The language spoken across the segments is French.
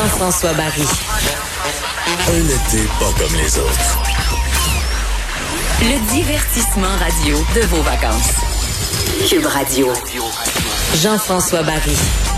Jean-François Barry. Un été pas comme les autres. Le divertissement radio de vos vacances. Cube Radio. Jean-François Barry.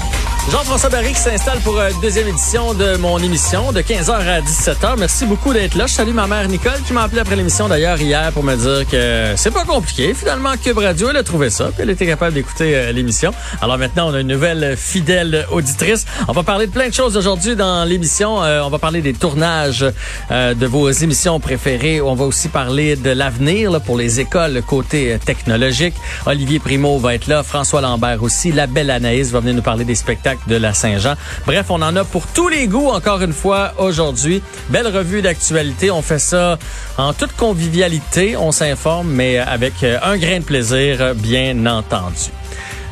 Jean-François Barry qui s'installe pour une deuxième édition de mon émission de 15h à 17h. Merci beaucoup d'être là. Je salue ma mère Nicole qui m'a appelé après l'émission d'ailleurs hier pour me dire que c'est pas compliqué. Finalement, Cube Radio, elle a trouvé ça puis elle était capable d'écouter euh, l'émission. Alors maintenant, on a une nouvelle fidèle auditrice. On va parler de plein de choses aujourd'hui dans l'émission. Euh, on va parler des tournages euh, de vos émissions préférées. On va aussi parler de l'avenir pour les écoles côté technologique. Olivier Primo va être là, François Lambert aussi, la belle Anaïs va venir nous parler des spectacles de la Saint-Jean. Bref, on en a pour tous les goûts encore une fois aujourd'hui. Belle revue d'actualité. On fait ça en toute convivialité. On s'informe, mais avec un grain de plaisir, bien entendu.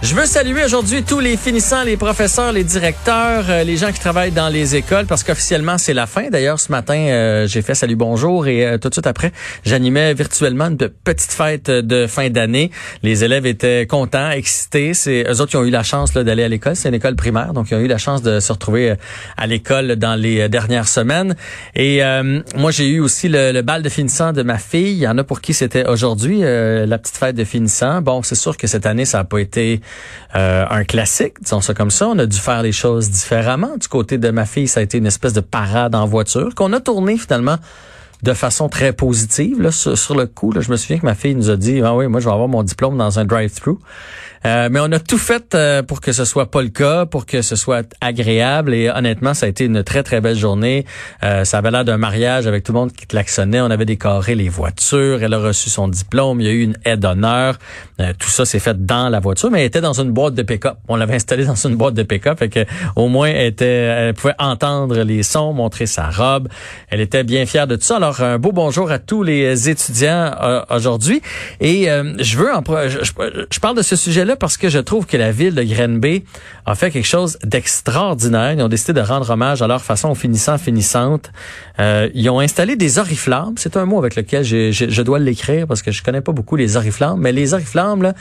Je veux saluer aujourd'hui tous les finissants, les professeurs, les directeurs, euh, les gens qui travaillent dans les écoles parce qu'officiellement c'est la fin. D'ailleurs, ce matin, euh, j'ai fait salut bonjour et euh, tout de suite après, j'animais virtuellement une petite fête de fin d'année. Les élèves étaient contents, excités. C'est eux autres qui ont eu la chance d'aller à l'école. C'est une école primaire, donc ils ont eu la chance de se retrouver à l'école dans les dernières semaines. Et moi, j'ai eu aussi le, le, bal de finissant de ma fille. Il y en a pour qui c'était aujourd'hui la petite fête de finissant. Bon, c'est sûr que cette année, ça n'a pas été euh, un classique, disons ça comme ça. On a dû faire les choses différemment. Du côté de ma fille, ça a été une espèce de parade en voiture qu'on a tourné finalement de façon très positive. Là, sur, le coup, là, je me souviens que ma fille nous a dit, ah oui, moi je vais avoir mon diplôme dans un drive-thru. Euh, mais on a tout fait euh, pour que ce soit pas le cas, pour que ce soit agréable. Et honnêtement, ça a été une très, très belle journée. Euh, ça avait l'air d'un mariage avec tout le monde qui klaxonnait. On avait décoré les voitures. Elle a reçu son diplôme. Il y a eu une aide d'honneur. tout ça s'est fait dans la voiture, mais elle était dans une boîte de pick-up. On l'avait installée dans une boîte de pick-up. Fait que, au moins, elle, était, elle pouvait entendre les sons, montrer sa robe. Elle était bien fière de tout ça. Alors, un beau bonjour à tous les étudiants aujourd'hui. Et je veux, en, je, je parle de ce sujet-là parce que je trouve que la ville de Grenby a fait quelque chose d'extraordinaire. Ils ont décidé de rendre hommage à leur façon aux finissants finissantes. Euh, ils ont installé des oriflammes. C'est un mot avec lequel je, dois l'écrire parce que je connais pas beaucoup les oriflammes. Mais les oriflammes,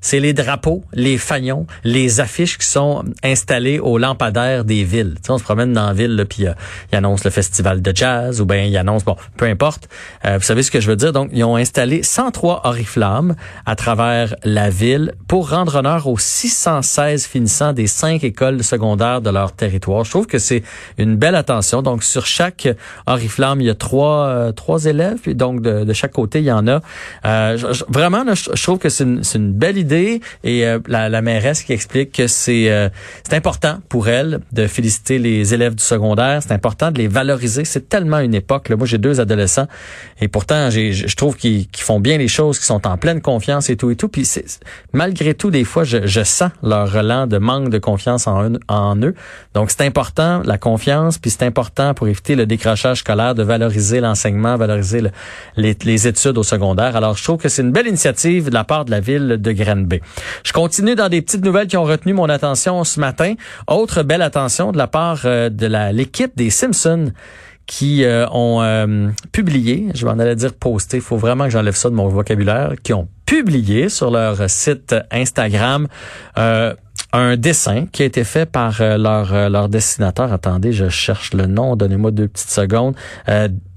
c'est les drapeaux, les fanions, les affiches qui sont installées aux lampadaires des villes. On se promène dans la ville, là, puis euh, ils annoncent le festival de jazz ou bien ils annoncent, bon, peu importe. Euh, vous savez ce que je veux dire? Donc, ils ont installé 103 oriflammes à travers la ville pour rendre honneur aux 616 finissants des cinq écoles secondaires de leur territoire. Je trouve que c'est une belle attention. Donc, sur chaque oriflamme, il y a trois, euh, trois élèves, puis donc de, de, chaque côté, il y en a. vraiment, je, trouve que c'est une, une belle idée et euh, la, la, mairesse qui explique que c'est euh, c'est important pour elle de féliciter les élèves du secondaire, c'est important de les valoriser. C'est tellement une époque. Là. Moi, j'ai deux adolescents et pourtant, je trouve qu'ils font bien les choses, qu'ils sont en pleine confiance et tout et tout. Puis malgré tout, des fois, je, sens leur relent de manque de confiance en, eux. Donc, c'est important la confiance, puis c'est important pour éviter le décrochage scolaire de valoriser l'enseignement, valoriser les, études au secondaire. Alors, je trouve que c'est une belle initiative de la part de la ville de Grenade je continue dans des petites nouvelles qui ont retenu mon attention ce matin. Autre belle attention de la part euh, de l'équipe des Simpsons qui euh, ont euh, publié, je vais en aller dire posté, il faut vraiment que j'enlève ça de mon vocabulaire, qui ont publié sur leur site Instagram un dessin qui a été fait par leur, leur dessinateur. Attendez, je cherche le nom, donnez-moi deux petites secondes.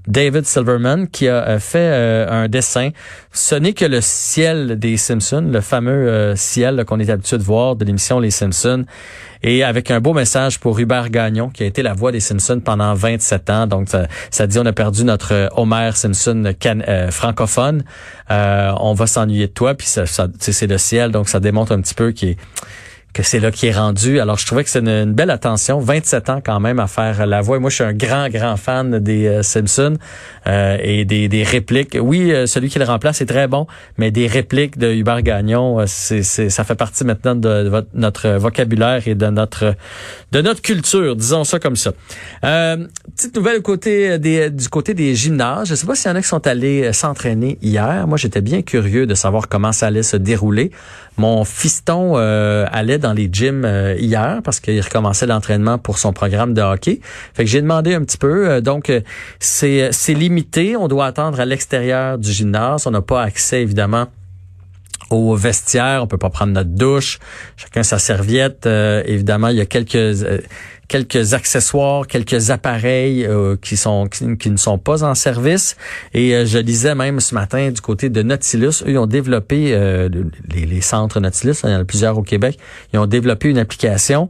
David Silverman qui a euh, fait euh, un dessin. Ce n'est que le ciel des Simpsons, le fameux euh, ciel qu'on est habitué de voir de l'émission Les Simpsons. Et avec un beau message pour Hubert Gagnon, qui a été la voix des Simpsons pendant 27 ans. Donc, ça, dit on a perdu notre Homer Simpson francophone. on va s'ennuyer de toi. Puis ça, c'est le ciel, donc ça démontre un petit peu qu'il est que c'est là qui est rendu. Alors, je trouvais que c'est une, belle attention. 27 ans quand même à faire la voix. moi, je suis un grand, grand fan des euh, Simpsons euh, et des, des, répliques. Oui, euh, celui qui le remplace est très bon, mais des répliques de Hubert Gagnon, c'est, ça fait partie maintenant de, notre vocabulaire et de notre de notre culture, disons ça comme ça. petite nouvelle côté des, du côté des gymnases. Je sais pas s'il y en a qui sont allés s'entraîner hier. Moi, j'étais bien curieux de savoir comment ça allait se dérouler. Mon fiston allait dans les gyms euh, hier parce qu'il recommençait l'entraînement pour son programme de hockey. Fait que j'ai demandé un petit peu. Euh, donc, euh, c'est, c'est limité. On doit attendre à l'extérieur du gymnase. On n'a pas accès, évidemment, au vestiaire, on peut pas prendre notre douche, chacun sa serviette. évidemment, il y a quelques quelques accessoires, quelques appareils euh, qui sont qui, ne sont pas en service. Et euh, je lisais même ce matin du côté de Nautilus, eux ils ont développé euh, les, les, centres Nautilus, il y en a plusieurs au Québec, ils ont développé une application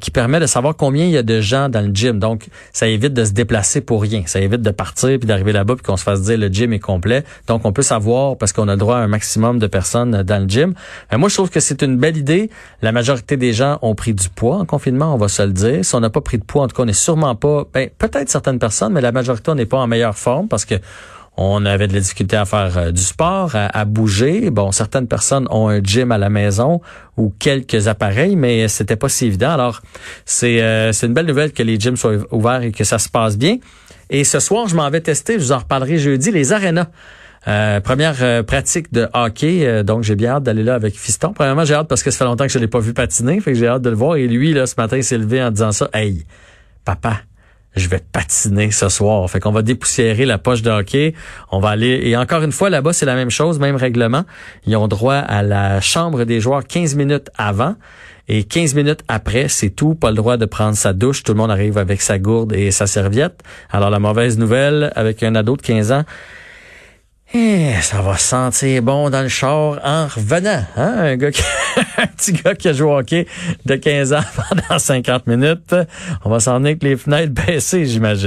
qui permet de savoir combien il y a de gens dans le gym. Donc ça évite de se déplacer pour rien, ça évite de partir puis d'arriver là-bas puis qu'on se fasse dire le gym est complet. Donc on peut savoir parce qu'on a le droit à un maximum de personnes dans le gym. moi je trouve que c'est une belle idée. La majorité des gens ont pris du poids en confinement, on va se le dire. On n'a pas pris de poids, en tout cas, on n'est sûrement pas, ben, peut-être certaines personnes, mais la majorité, on n'est pas en meilleure forme parce que on avait de la difficulté à faire euh, du sport, à, bouger. Bon, certaines personnes ont un gym à la maison ou quelques appareils, mais c'était pas si évident. Alors, c'est euh, c'est une belle nouvelle que les gyms soient ouverts et que ça se passe bien. Et ce soir, je m'en vais tester, je vous en reparlerai jeudi, les arénas. Euh, première euh, pratique de hockey, euh, donc j'ai bien hâte d'aller là avec Fiston. Premièrement, j'ai hâte parce que ça fait longtemps que je l'ai pas vu patiner, fait que j'ai hâte de le voir. Et lui, là, ce matin, il s'est levé en disant ça. Hey, papa, je vais patiner ce soir. Fait qu'on va dépoussiérer la poche de hockey. On va aller et encore une fois là-bas, c'est la même chose, même règlement. Ils ont droit à la chambre des joueurs 15 minutes avant. Et 15 minutes après, c'est tout. Pas le droit de prendre sa douche. Tout le monde arrive avec sa gourde et sa serviette. Alors la mauvaise nouvelle, avec un ado de 15 ans, eh, ça va sentir bon dans le char en revenant. Hein? Un, gars qui, un petit gars qui a joué au hockey de 15 ans pendant 50 minutes. On va s'en avec les fenêtres baissées, j'imagine.